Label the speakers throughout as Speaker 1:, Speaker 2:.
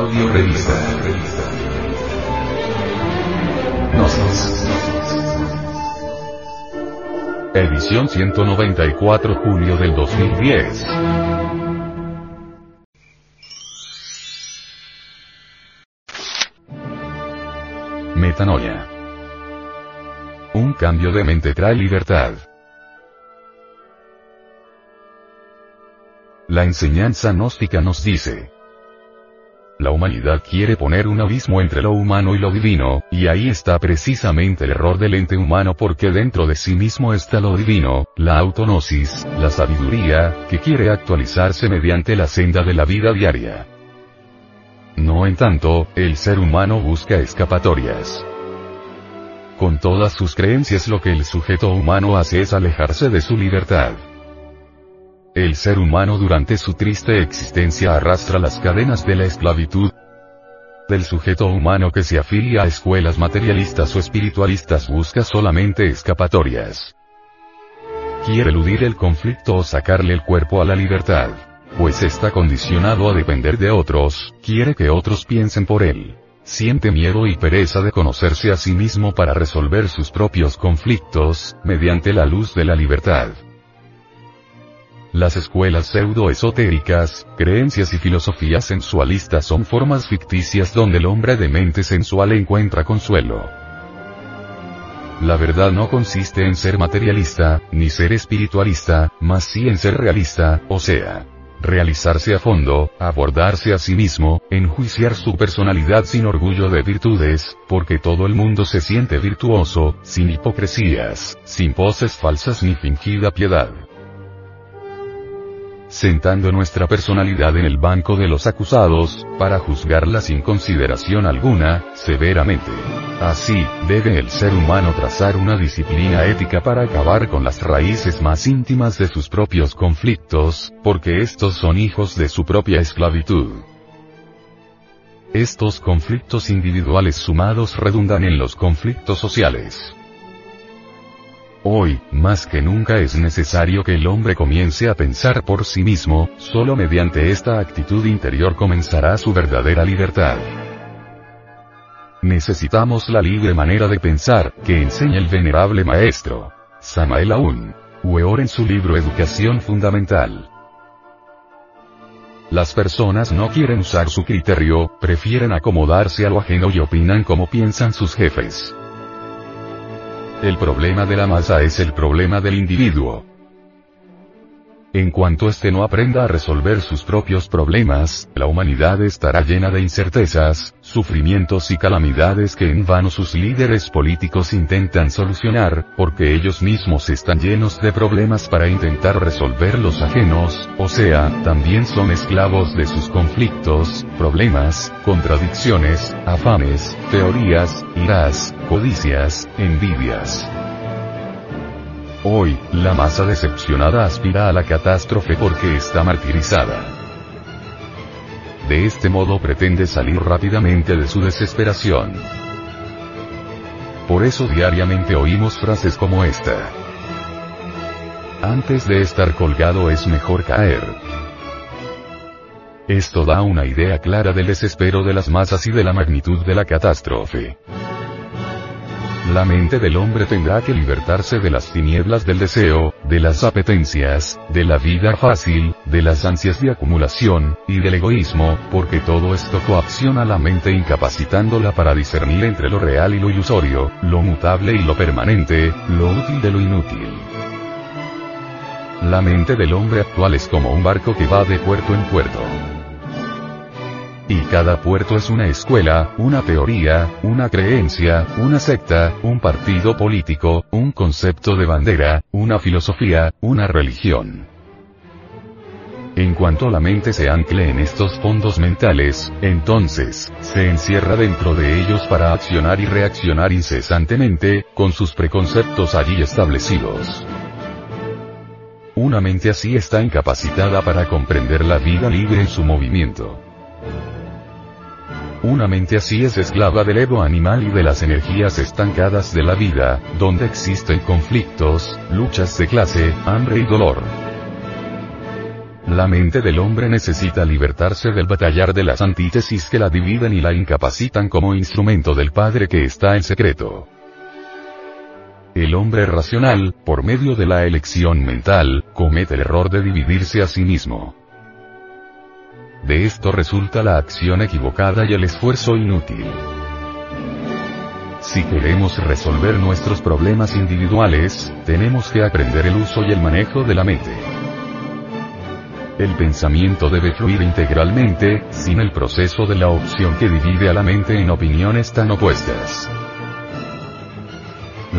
Speaker 1: Audio Revista. Gnosis. Edición 194 julio del 2010. Metanoia. Un cambio de mente trae libertad. La enseñanza gnóstica nos dice, la humanidad quiere poner un abismo entre lo humano y lo divino, y ahí está precisamente el error del ente humano porque dentro de sí mismo está lo divino, la autonosis, la sabiduría, que quiere actualizarse mediante la senda de la vida diaria. No en tanto, el ser humano busca escapatorias. Con todas sus creencias lo que el sujeto humano hace es alejarse de su libertad. El ser humano durante su triste existencia arrastra las cadenas de la esclavitud del sujeto humano que se afilia a escuelas materialistas o espiritualistas busca solamente escapatorias. Quiere eludir el conflicto o sacarle el cuerpo a la libertad. Pues está condicionado a depender de otros, quiere que otros piensen por él. Siente miedo y pereza de conocerse a sí mismo para resolver sus propios conflictos, mediante la luz de la libertad. Las escuelas pseudo-esotéricas, creencias y filosofías sensualistas son formas ficticias donde el hombre de mente sensual encuentra consuelo. La verdad no consiste en ser materialista, ni ser espiritualista, más sí en ser realista, o sea, realizarse a fondo, abordarse a sí mismo, enjuiciar su personalidad sin orgullo de virtudes, porque todo el mundo se siente virtuoso, sin hipocresías, sin poses falsas ni fingida piedad sentando nuestra personalidad en el banco de los acusados, para juzgarla sin consideración alguna, severamente. Así, debe el ser humano trazar una disciplina ética para acabar con las raíces más íntimas de sus propios conflictos, porque estos son hijos de su propia esclavitud. Estos conflictos individuales sumados redundan en los conflictos sociales. Hoy, más que nunca es necesario que el hombre comience a pensar por sí mismo, solo mediante esta actitud interior comenzará su verdadera libertad. Necesitamos la libre manera de pensar, que enseña el venerable maestro. Samael Aun. Weor en su libro Educación Fundamental. Las personas no quieren usar su criterio, prefieren acomodarse a lo ajeno y opinan como piensan sus jefes. El problema de la masa es el problema del individuo. En cuanto éste no aprenda a resolver sus propios problemas, la humanidad estará llena de incertezas, sufrimientos y calamidades que en vano sus líderes políticos intentan solucionar, porque ellos mismos están llenos de problemas para intentar resolver los ajenos, o sea, también son esclavos de sus conflictos, problemas, contradicciones, afanes, teorías, iras, codicias, envidias. Hoy, la masa decepcionada aspira a la catástrofe porque está martirizada. De este modo pretende salir rápidamente de su desesperación. Por eso diariamente oímos frases como esta. Antes de estar colgado es mejor caer. Esto da una idea clara del desespero de las masas y de la magnitud de la catástrofe. La mente del hombre tendrá que libertarse de las tinieblas del deseo, de las apetencias, de la vida fácil, de las ansias de acumulación, y del egoísmo, porque todo esto coacciona la mente incapacitándola para discernir entre lo real y lo ilusorio, lo mutable y lo permanente, lo útil de lo inútil. La mente del hombre actual es como un barco que va de puerto en puerto. Y cada puerto es una escuela, una teoría, una creencia, una secta, un partido político, un concepto de bandera, una filosofía, una religión. En cuanto la mente se ancle en estos fondos mentales, entonces, se encierra dentro de ellos para accionar y reaccionar incesantemente, con sus preconceptos allí establecidos. Una mente así está incapacitada para comprender la vida libre en su movimiento. Una mente así es esclava del ego animal y de las energías estancadas de la vida, donde existen conflictos, luchas de clase, hambre y dolor. La mente del hombre necesita libertarse del batallar de las antítesis que la dividen y la incapacitan como instrumento del Padre que está en secreto. El hombre racional, por medio de la elección mental, comete el error de dividirse a sí mismo. De esto resulta la acción equivocada y el esfuerzo inútil. Si queremos resolver nuestros problemas individuales, tenemos que aprender el uso y el manejo de la mente. El pensamiento debe fluir integralmente, sin el proceso de la opción que divide a la mente en opiniones tan opuestas.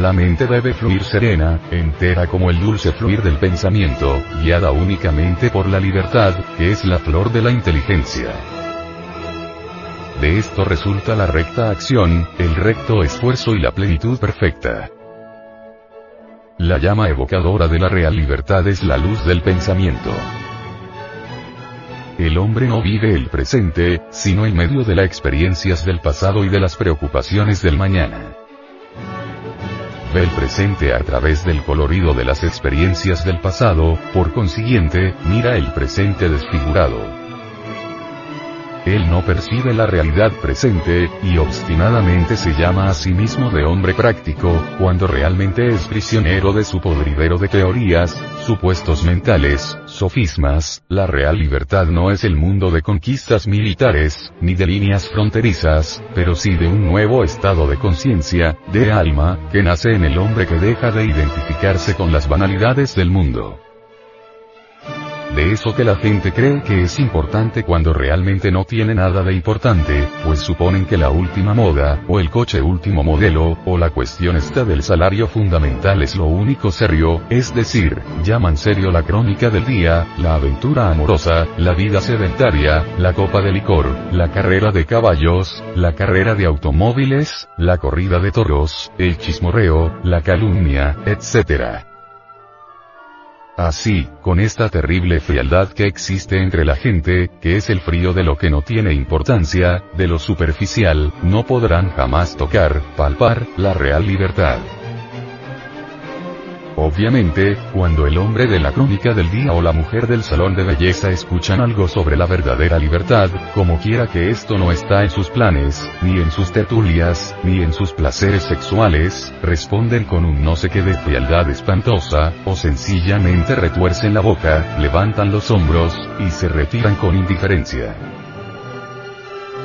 Speaker 1: La mente debe fluir serena, entera como el dulce fluir del pensamiento, guiada únicamente por la libertad, que es la flor de la inteligencia. De esto resulta la recta acción, el recto esfuerzo y la plenitud perfecta. La llama evocadora de la real libertad es la luz del pensamiento. El hombre no vive el presente, sino en medio de las experiencias del pasado y de las preocupaciones del mañana. Ve el presente a través del colorido de las experiencias del pasado, por consiguiente, mira el presente desfigurado. Él no percibe la realidad presente, y obstinadamente se llama a sí mismo de hombre práctico, cuando realmente es prisionero de su podridero de teorías, supuestos mentales, sofismas, la real libertad no es el mundo de conquistas militares, ni de líneas fronterizas, pero sí de un nuevo estado de conciencia, de alma, que nace en el hombre que deja de identificarse con las banalidades del mundo de eso que la gente cree que es importante cuando realmente no tiene nada de importante, pues suponen que la última moda, o el coche último modelo, o la cuestión esta del salario fundamental es lo único serio, es decir, llaman serio la crónica del día, la aventura amorosa, la vida sedentaria, la copa de licor, la carrera de caballos, la carrera de automóviles, la corrida de toros, el chismorreo, la calumnia, etc. Así, con esta terrible frialdad que existe entre la gente, que es el frío de lo que no tiene importancia, de lo superficial, no podrán jamás tocar, palpar, la real libertad. Obviamente, cuando el hombre de la crónica del día o la mujer del salón de belleza escuchan algo sobre la verdadera libertad, como quiera que esto no está en sus planes, ni en sus tertulias, ni en sus placeres sexuales, responden con un no sé qué de frialdad espantosa, o sencillamente retuercen la boca, levantan los hombros, y se retiran con indiferencia.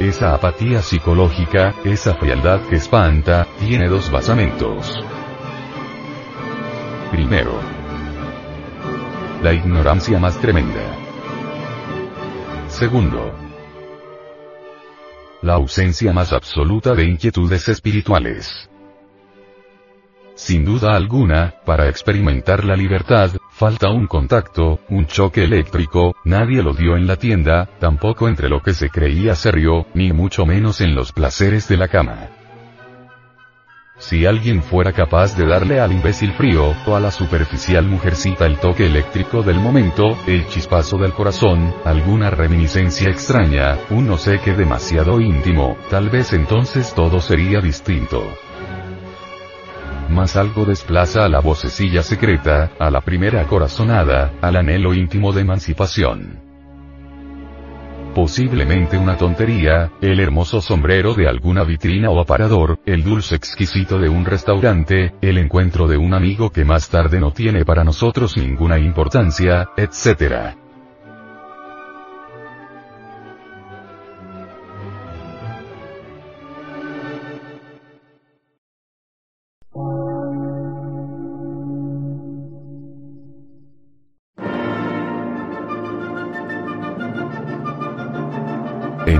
Speaker 1: Esa apatía psicológica, esa frialdad que espanta, tiene dos basamentos. Primero. La ignorancia más tremenda. Segundo. La ausencia más absoluta de inquietudes espirituales. Sin duda alguna, para experimentar la libertad, falta un contacto, un choque eléctrico, nadie lo dio en la tienda, tampoco entre lo que se creía serio, ni mucho menos en los placeres de la cama. Si alguien fuera capaz de darle al imbécil frío, o a la superficial mujercita el toque eléctrico del momento, el chispazo del corazón, alguna reminiscencia extraña, un no sé qué demasiado íntimo, tal vez entonces todo sería distinto. Mas algo desplaza a la vocecilla secreta, a la primera corazonada, al anhelo íntimo de emancipación posiblemente una tontería, el hermoso sombrero de alguna vitrina o aparador, el dulce exquisito de un restaurante, el encuentro de un amigo que más tarde no tiene para nosotros ninguna importancia, etc.